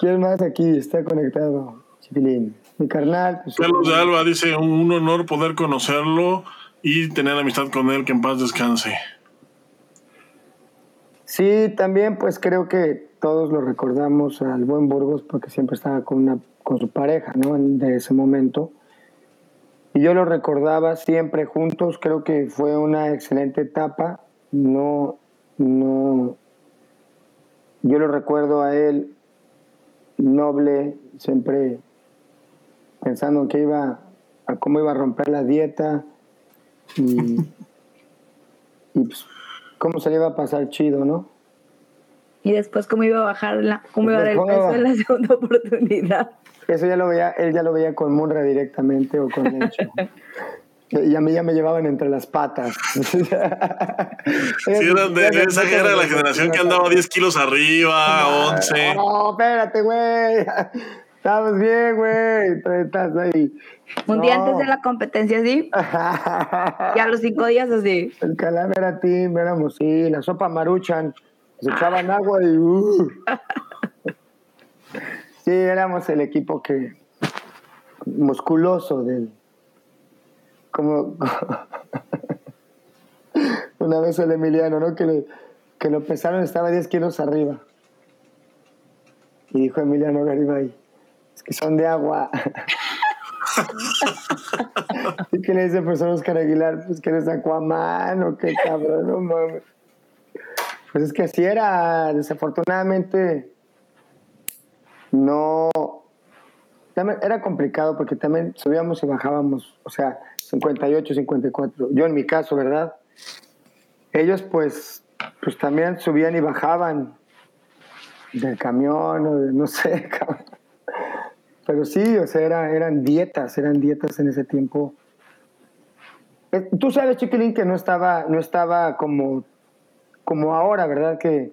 ¿Quién más aquí está conectado? Chipilín. Mi carnal. Pues, Carlos de Alba dice: un honor poder conocerlo y tener amistad con él, que en paz descanse. Sí, también pues creo que todos lo recordamos al buen Burgos porque siempre estaba con, una, con su pareja, ¿no? De ese momento. Y yo lo recordaba siempre juntos, creo que fue una excelente etapa. No, no, yo lo recuerdo a él noble, siempre pensando en que iba, a cómo iba a romper la dieta, y, pues, cómo se le iba a pasar chido, ¿no? Y después cómo iba a bajar la, cómo iba a dar el peso en la segunda oportunidad. Eso ya lo veía, él ya lo veía con Munra directamente o con Encho. Y a mí ya me llevaban entre las patas. sí, eran de, esa era la generación que andaba 10 kilos arriba, 11. No, espérate, güey. Estamos bien, güey. Estás ahí. Un día antes de la competencia, sí. y a los cinco días, así. El calavera team, éramos, sí. La sopa maruchan. Se echaban agua y. Uh. sí, éramos el equipo que. musculoso del como una vez el Emiliano, ¿no? Que, que lo pesaron, estaba 10 kilos arriba. Y dijo Emiliano Garibay, es que son de agua. Y que le dice pues Oscar Aguilar, pues que eres Aquaman o qué cabrón, no mames. Pues es que así era, desafortunadamente no era complicado porque también subíamos y bajábamos, o sea, 58, 54. Yo en mi caso, ¿verdad? Ellos pues, pues también subían y bajaban del camión o de, no sé, pero sí, o sea, eran dietas, eran dietas en ese tiempo. Eh, tú sabes, Chiquilín, que no estaba, no estaba como, como ahora, ¿verdad? Que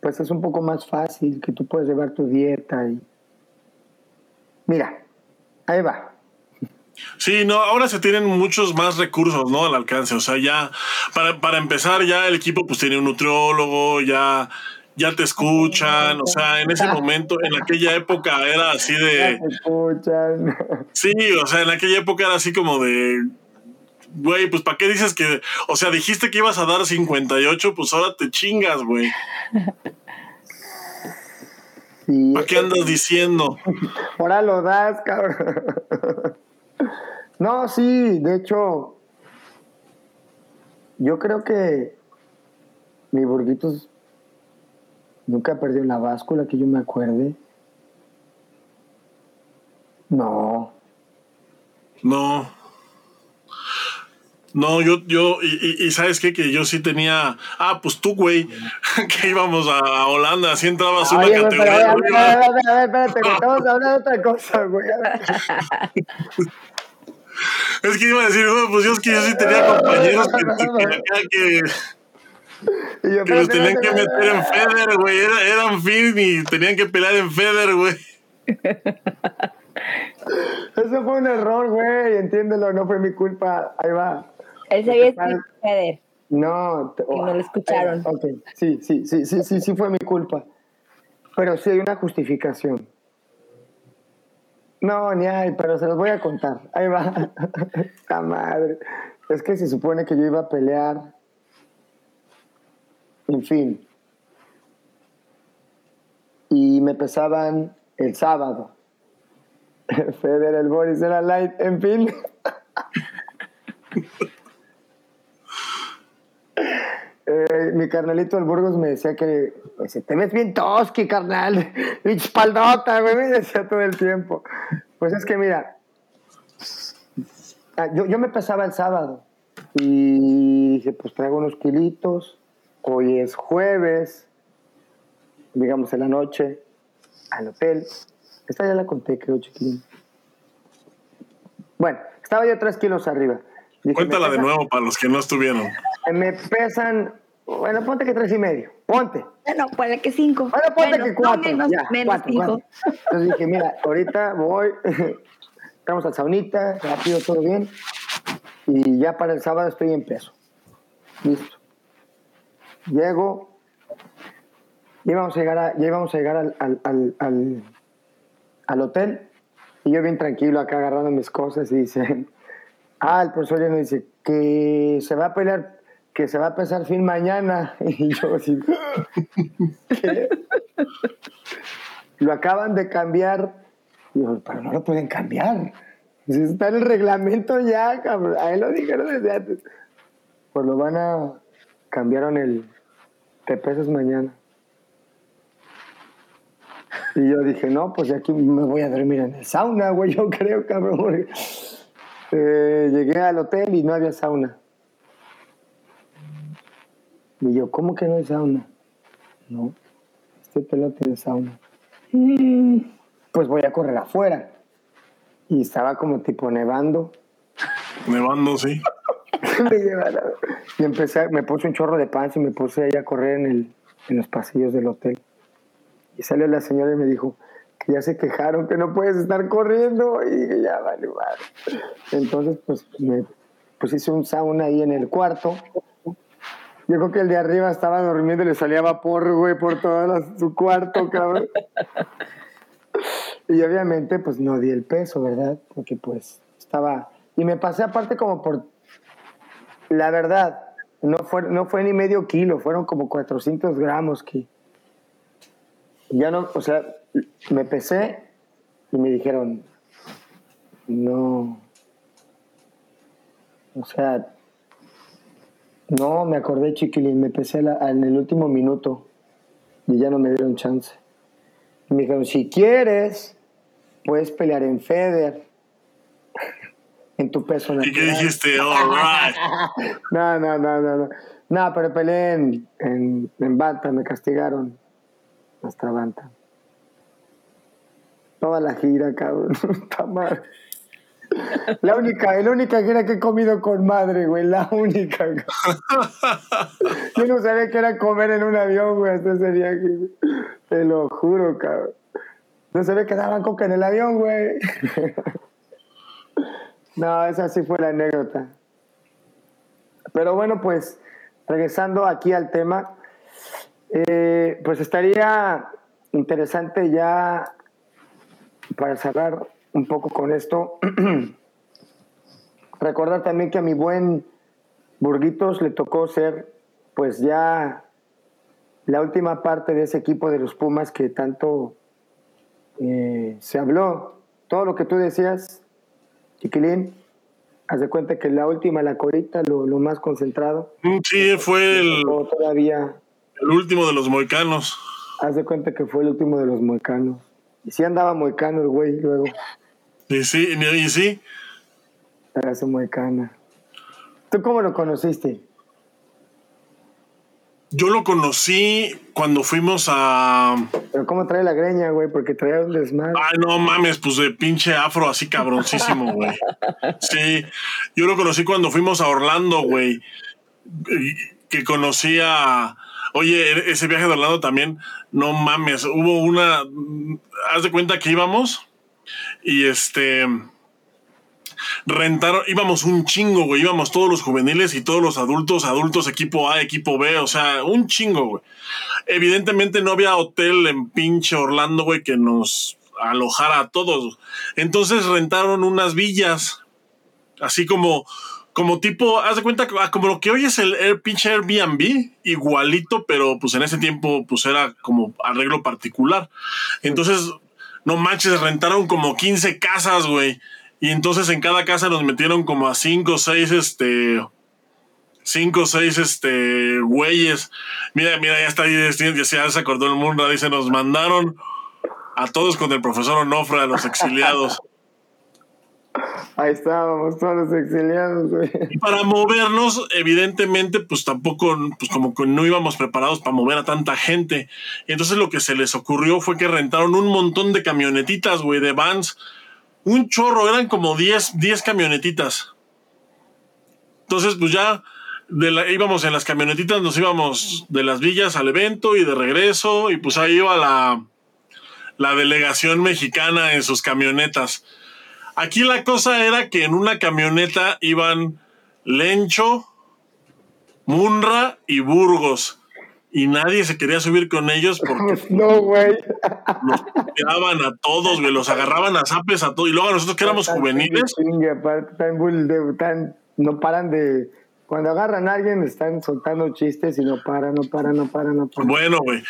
pues es un poco más fácil, que tú puedes llevar tu dieta y Mira, ahí va. Sí, no, ahora se tienen muchos más recursos, ¿no? Al alcance. O sea, ya, para, para empezar, ya el equipo pues tiene un nutriólogo, ya, ya te escuchan. O sea, en ese momento, en aquella época era así de. te escuchan. Sí, o sea, en aquella época era así como de. Güey, pues ¿para qué dices que.? O sea, dijiste que ibas a dar 58, pues ahora te chingas, güey. ¿Para qué andas diciendo? Ahora lo das, cabrón. No, sí, de hecho, yo creo que mi Burguitos nunca perdió la báscula, que yo me acuerde. No. No. No, yo, yo, y, y, sabes qué, que yo sí tenía, ah, pues tú, güey, que íbamos a, Holanda, así entrabas una categoría. a, ver, a, ver, a ver, espérate, que estamos hablando de otra cosa, güey. es que iba a decir, no, pues yo es que yo sí tenía compañeros que, que, que, que los tenían que meter en Feder, güey, Era, eran fin y tenían que pelear en Feder, güey. Eso fue un error, güey, entiéndelo, no fue mi culpa. Ahí va. Él se Feder. No, que no lo escucharon. Ok, sí, sí, sí, sí, sí, sí fue mi culpa. Pero sí hay una justificación. No, ni hay, pero se los voy a contar. Ahí va. La madre. Es que se supone que yo iba a pelear. En fin. Y me pesaban el sábado. Feder, el Boris, era light, en fin. Eh, mi carnalito del Burgos me decía que pues, te ves bien tosqui, carnal, espaldota, me decía todo el tiempo. Pues es que mira, ah, yo, yo me pesaba el sábado y dije, pues traigo unos kilitos, hoy es jueves, digamos en la noche, al hotel. Esta ya la conté, creo, chiquilín. Bueno, estaba yo tres kilos arriba. Cuéntala de nuevo para los que no estuvieron. Me pesan, bueno, ponte que tres y medio. Ponte. Bueno, ponle que cinco. Bueno, ponte que cuatro. menos, menos cinco. Entonces dije, mira, ahorita voy, estamos al saunita, rápido, todo bien. Y ya para el sábado estoy en peso. Listo. Llego, ya íbamos a llegar, a, ya íbamos a llegar al, al, al, al, hotel y yo bien tranquilo acá agarrando mis cosas y dicen, ah, el profesor ya me dice que se va a pelear, que se va a pesar fin mañana. Y yo así, Lo acaban de cambiar. Y yo, pero no lo pueden cambiar. está en el reglamento ya, cabrón. A él lo dijeron desde antes. Pues lo van a... Cambiaron el... Te pesas mañana. Y yo dije, no, pues aquí me voy a dormir en el sauna, güey, yo creo, cabrón. Eh, llegué al hotel y no había sauna. Y yo, ¿cómo que no hay sauna? No, este hotel no tiene sauna. Pues voy a correr afuera. Y estaba como tipo nevando. Nevando, sí. me. Y empecé, me puse un chorro de panza y me puse ahí a correr en, el, en los pasillos del hotel. Y salió la señora y me dijo que ya se quejaron, que no puedes estar corriendo. Y dije, ya vale, vale. Entonces, pues, me pues hice un sauna ahí en el cuarto. Yo creo que el de arriba estaba durmiendo y le salía vapor, güey, por todo la- su cuarto, cabrón. Y obviamente, pues no di el peso, ¿verdad? Porque pues estaba... Y me pasé aparte como por... La verdad, no fue, no fue ni medio kilo, fueron como 400 gramos que... Ya no, o sea, me pesé y me dijeron, no... O sea, no, me acordé, chiquilín, me pesé en el último minuto y ya no me dieron chance. Me dijeron, si quieres, puedes pelear en Feder, en tu peso ¿Y qué dijiste? All right. No, no, no, no, no. No, pero peleé en, en, en Bantam, me castigaron hasta Bantam. Toda la gira, cabrón. Está mal. La única, la única gira que he comido con madre, güey, la única. cabrón. Yo no sabía que era comer en un avión, güey, hasta ese viaje. güey. Te lo juro, cabrón. No sabía que daban coca en el avión, güey. No, esa sí fue la anécdota. Pero bueno, pues regresando aquí al tema, eh, pues estaría interesante ya para cerrar un poco con esto, recordar también que a mi buen Burguitos le tocó ser pues ya la última parte de ese equipo de los Pumas que tanto eh, se habló. Todo lo que tú decías, Chiquilín, haz de cuenta que la última, la corita, lo, lo más concentrado. Mm, Sí, fue el, todavía, el último de los moicanos. haz de cuenta que fue el último de los moicanos. Y sí andaba moicano el güey luego, Y sí, y sí. para su moicana. ¿Tú cómo lo conociste? Yo lo conocí cuando fuimos a. Pero cómo trae la greña, güey, porque traía un desmadre. Ay, no mames, pues de pinche afro así cabroncísimo, güey. Sí, yo lo conocí cuando fuimos a Orlando, güey. Que conocí a. Oye, e- ese viaje de Orlando también, no mames, hubo una. Haz de cuenta que íbamos y este. Rentaron, íbamos un chingo, güey. Íbamos todos los juveniles y todos los adultos, adultos, equipo A, equipo B, o sea, un chingo, güey. Evidentemente no había hotel en pinche Orlando, güey, que nos alojara a todos. Entonces rentaron unas villas, así como, como tipo, haz de cuenta, ah, como lo que hoy es el, el pinche Airbnb, igualito, pero pues en ese tiempo pues era como arreglo particular. Entonces, no manches, rentaron como 15 casas, güey. Y entonces en cada casa nos metieron como a 5 o 6, este, cinco o seis este güeyes. Mira, mira, ya está ahí, ya se acordó el mundo, dice, nos mandaron a todos con el profesor Onofre, a los exiliados. Ahí estábamos todos los exiliados, güey. Y para movernos, evidentemente, pues tampoco, pues como que no íbamos preparados para mover a tanta gente. Entonces lo que se les ocurrió fue que rentaron un montón de camionetitas, güey, de vans. Un chorro, eran como 10, 10 camionetitas. Entonces, pues ya íbamos en las camionetitas, nos íbamos de las villas al evento y de regreso, y pues ahí iba la, la delegación mexicana en sus camionetas. Aquí la cosa era que en una camioneta iban Lencho, Munra y Burgos. Y nadie se quería subir con ellos porque No, güey. los tiraban a todos, güey, los agarraban a zapes a todos. Y luego nosotros que éramos Tan juveniles, tan- no paran de. Cuando agarran a alguien, están soltando chistes y no paran, no paran, no paran, no paran. bueno, güey.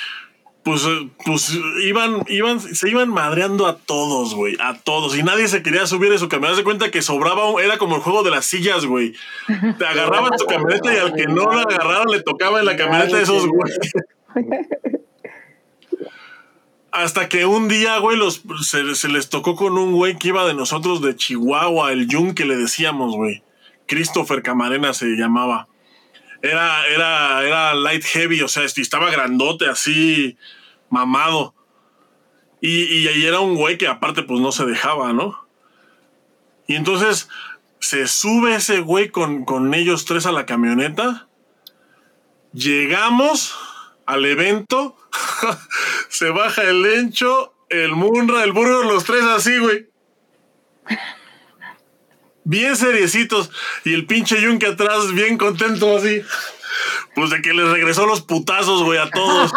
Pues, eh, pues iban, iban, se iban madreando a todos, güey, a todos. Y nadie se quería subir a su camioneta. De cuenta que sobraba, era como el juego de las sillas, güey. Te agarraban tu camioneta y al que no la agarraron le tocaba en la camioneta de esos, güey. Hasta que un día, güey, los, se, se les tocó con un güey que iba de nosotros de Chihuahua, el Jun que le decíamos, güey. Christopher Camarena se llamaba. Era, era, era light heavy, o sea, este, estaba grandote, así, mamado. Y, y era un güey que aparte, pues no se dejaba, ¿no? Y entonces Se sube ese güey con, con ellos tres a la camioneta. Llegamos al evento. se baja el Lencho, el Munra, el Burgos, los tres así, güey. Bien seriecitos. Y el pinche Yunque atrás, bien contento así. Pues de que les regresó los putazos, güey, a todos.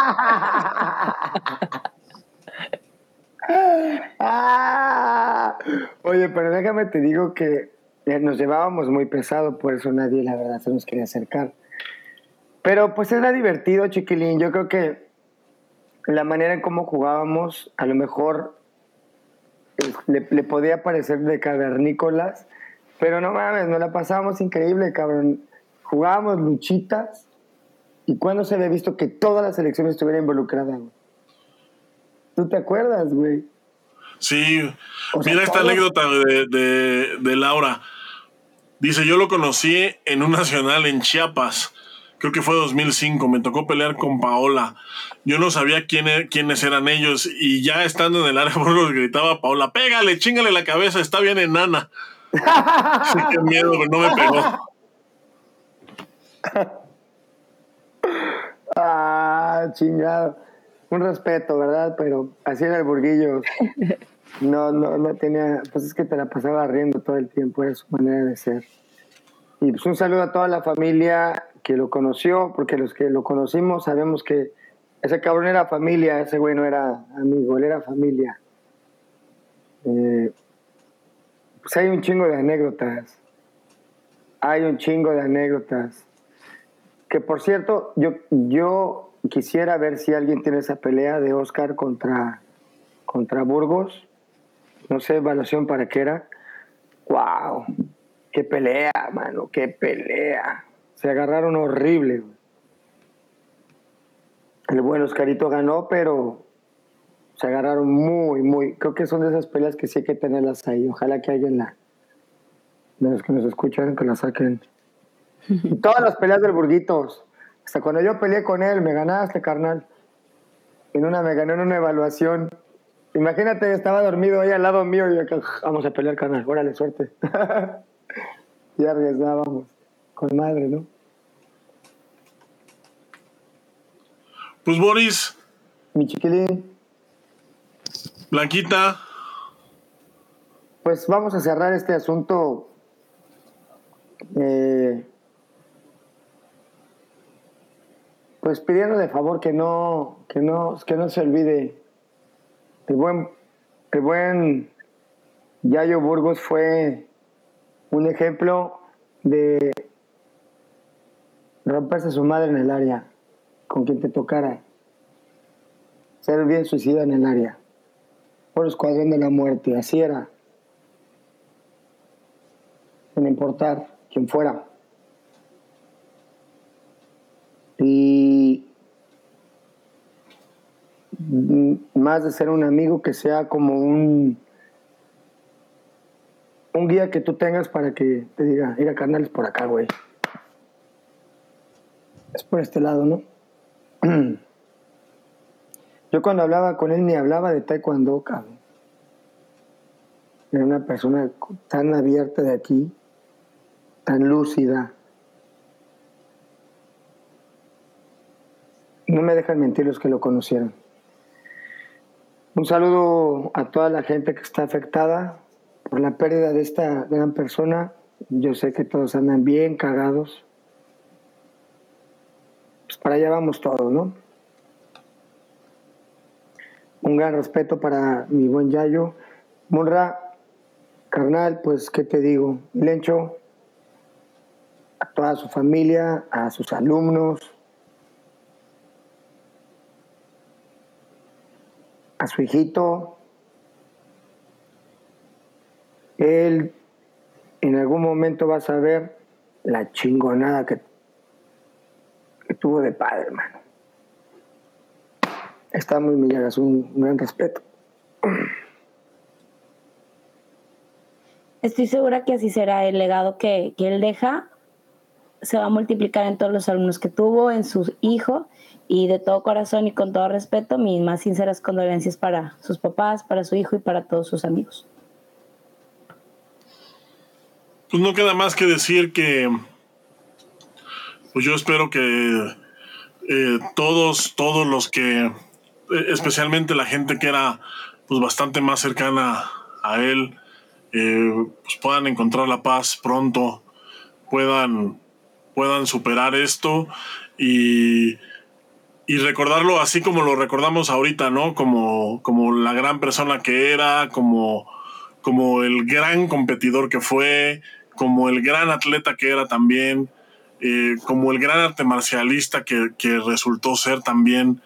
Ah. Oye, pero déjame te digo que eh, nos llevábamos muy pesado, por eso nadie, la verdad, se nos quería acercar. Pero pues era divertido, chiquilín. Yo creo que la manera en cómo jugábamos, a lo mejor le, le podía parecer de cavernícolas, pero no mames, nos la pasábamos increíble, cabrón. Jugábamos luchitas y cuando se había visto que toda la selección estuviera involucrada, güey. ¿Tú te acuerdas, güey? Sí, O sea, mira esta anécdota de, de- de Laura. Dice, yo lo conocí en un nacional en Chiapas. Creo que fue 2005. Me tocó pelear con Paola. Yo no sabía quién e- quiénes eran ellos. Y ya estando en el área, gritaba Paola, pégale, chingale la cabeza, está bien enana. Sí, qué miedo, pero no me pegó. Ah, chingado. Un respeto, ¿verdad? Pero así era el burguillo. No, no, no tenía. Pues es que te la pasaba riendo todo el tiempo, era su manera de ser. Y pues un saludo a toda la familia que lo conoció, porque los que lo conocimos sabemos que ese cabrón era familia, ese güey no era amigo, él era familia. Eh, pues hay un chingo de anécdotas. Hay un chingo de anécdotas. Que por cierto, yo, yo quisiera ver si alguien tiene esa pelea de Oscar contra, contra Burgos. No sé, evaluación para qué era. ¡Wow! ¡Qué pelea, mano! ¡Qué pelea! Se agarraron horrible. El buen Oscarito ganó, pero se agarraron muy, muy. Creo que son de esas peleas que sí hay que tenerlas ahí. Ojalá que alguien la. De los que nos escuchan, que la saquen. Y todas las peleas del Burguitos. Hasta cuando yo peleé con él, me ganaste, carnal. En una, me ganó en una evaluación. Imagínate, estaba dormido ahí al lado mío y yo acá, vamos a pelear, carnal. Órale, suerte. y arriesgábamos. Con madre, ¿no? Pues Boris, Mi chiquilín, Blanquita, pues vamos a cerrar este asunto. eh, pues pidiendo de favor que no, que no, que no se olvide. El buen, el buen Yayo Burgos fue un ejemplo de romperse su madre en el área, con quien te tocara. Ser bien suicida en el área. Por escuadrón de la muerte, así era. Sin importar quién fuera. Y más de ser un amigo que sea como un un guía que tú tengas para que te diga, ir a canales por acá, güey. Es por este lado, ¿no? Yo cuando hablaba con él ni hablaba de taekwondo, cabrón. Era una persona tan abierta de aquí, tan lúcida. No me dejan mentir los que lo conocieron. Un saludo a toda la gente que está afectada por la pérdida de esta gran persona. Yo sé que todos andan bien cagados. Pues para allá vamos todos, ¿no? Un gran respeto para mi buen Yayo. Munra, carnal, pues, ¿qué te digo? Lencho, a toda su familia, a sus alumnos, a su hijito. Él en algún momento va a saber la chingonada que, que tuvo de padre, hermano. Está muy Millagas, un, gran respeto. Estoy segura que así será el legado que, que él deja. Se va a multiplicar en todos los alumnos que tuvo, en su hijo, y de todo corazón y con todo respeto, mis más sinceras condolencias para sus papás, para su hijo y para todos sus amigos. pues no queda más que decir que pues yo espero que eh, todos, todos los que, especialmente la gente que era pues bastante más cercana a él, eh, pues puedan encontrar la paz pronto, puedan, puedan superar esto y, y recordarlo así como lo recordamos ahorita, ¿no? Como, como la gran persona que era, como, como el gran competidor que fue, como el gran atleta que era también. Eh, como el gran arte marcialista que, resultó ser también,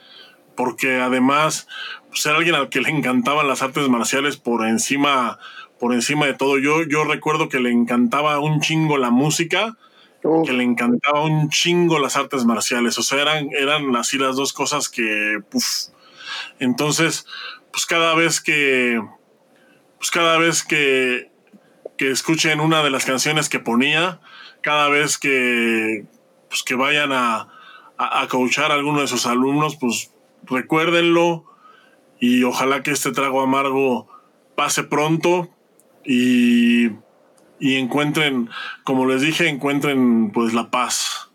porque además pues, alguien al que le encantaban las artes marciales por encima, por encima de todo. Yo, yo recuerdo que le encantaba un chingo la música, que le encantaba un chingo las artes marciales. O sea, eran, eran así las dos cosas que. Entonces, pues cada vez que. Pues cada vez que, que escuchen una de las canciones que ponía, cada vez que, pues, que vayan a, a, coachar a alguno de sus alumnos, pues recuérdenlo y ojalá que este trago amargo pase pronto y, y encuentren, como les dije, encuentren pues la paz.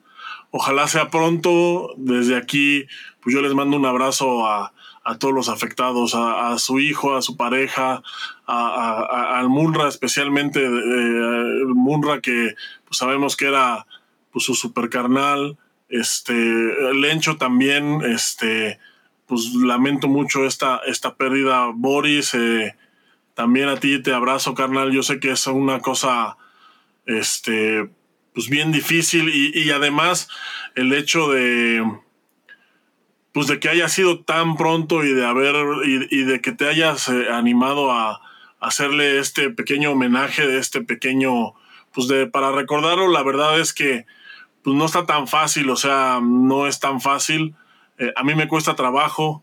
Ojalá sea pronto. Desde aquí, pues yo les mando un abrazo a, a todos los afectados, a, su hijo, a su pareja, a, al Munra, especialmente eh, Munra que pues, sabemos que era pues, su super carnal, este, Lencho también, este, pues lamento mucho esta, esta pérdida, Boris, eh, también a ti te abrazo, carnal, yo sé que es una cosa, este, pues bien difícil y, y además el hecho de pues de que haya sido tan pronto y de haber y, de que te hayas eh, animado a, hacerle este pequeño homenaje de este pequeño pues de para recordarlo la verdad es que pues no está tan fácil o sea no es tan fácil eh, a mí me cuesta trabajo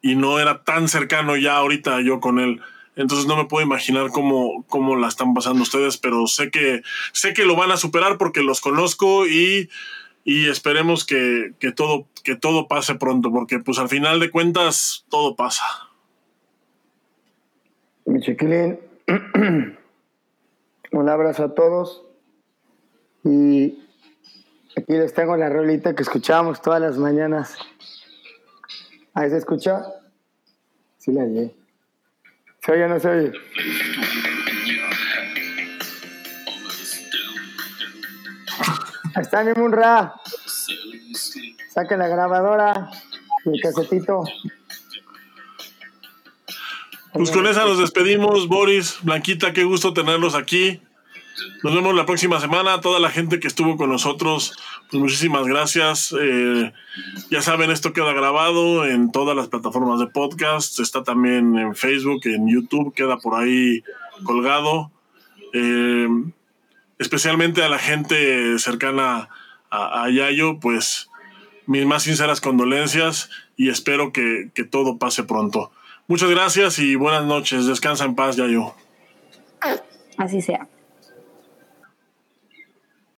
y no era tan cercano ya ahorita yo con él entonces no me puedo imaginar cómo, cómo la están pasando ustedes pero sé que sé que lo van a superar porque los conozco y y esperemos que, todo, que todo pase pronto, porque pues al final de cuentas todo pasa. Mi chiquilín, un abrazo a todos y aquí les tengo la rolita que escuchábamos todas las mañanas. ¿Ahí se escucha? Sí la oye. ¿Se oye o no se oye? Ahí está mi Munra. Saque la grabadora y el casetito. Pues con esa nos despedimos, Boris, Blanquita, qué gusto tenerlos aquí. Nos vemos la próxima semana. Toda la gente que estuvo con nosotros, pues muchísimas gracias. Eh, ya saben, esto queda grabado en todas las plataformas de podcast. Está también en Facebook, en YouTube, queda por ahí colgado. Eh, especialmente a la gente cercana a, Yayo, pues mis más sinceras condolencias y espero que, que todo pase pronto. Muchas gracias y buenas noches. Descansa en paz, Yayo. Así sea.